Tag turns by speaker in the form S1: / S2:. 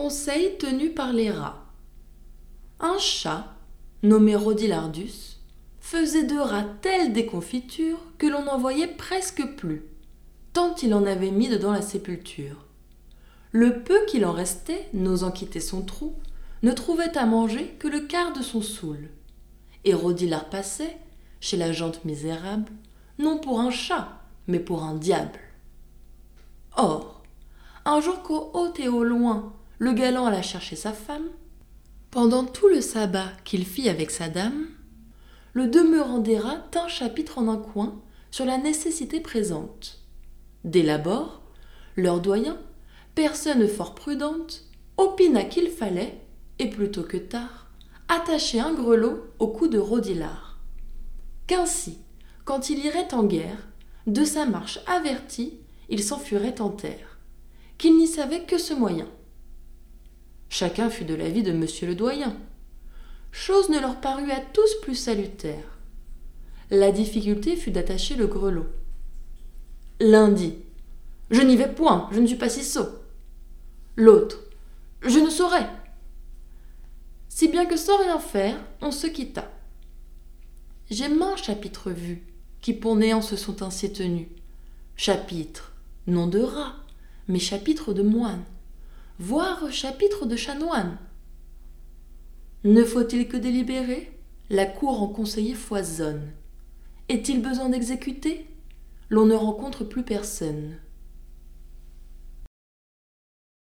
S1: conseil tenu par les rats. Un chat, nommé Rodilardus, faisait de rats telle déconfiture que l'on n'en voyait presque plus, tant il en avait mis dedans la sépulture. Le peu qu'il en restait, n'osant quitter son trou, ne trouvait à manger que le quart de son soul. Et Rodilard passait, chez la jante misérable, non pour un chat, mais pour un diable. Or, un jour qu'au haut et au loin, le galant alla chercher sa femme, pendant tout le sabbat qu'il fit avec sa dame, le demeurant rats tint chapitre en un coin sur la nécessité présente. Dès l'abord, leur doyen, personne fort prudente, opina qu'il fallait, et plutôt que tard, attacher un grelot au cou de Rodilard. Qu'ainsi, quand il irait en guerre, de sa marche averti, il s'enfuirait en terre, qu'il n'y savait que ce moyen. Chacun fut de l'avis de monsieur le doyen. Chose ne leur parut à tous plus salutaire. La difficulté fut d'attacher le grelot. L'un dit Je n'y vais point, je ne suis pas si sot. L'autre Je ne saurais. Si bien que sans rien faire, on se quitta. J'ai maint chapitre vu, qui pour néant se sont ainsi tenus. Chapitre, non de rat, mais chapitre de moine, voire chapitre de chanoine. Ne faut-il que délibérer? La cour en conseiller foisonne. Est-il besoin d'exécuter? L'on ne rencontre plus personne.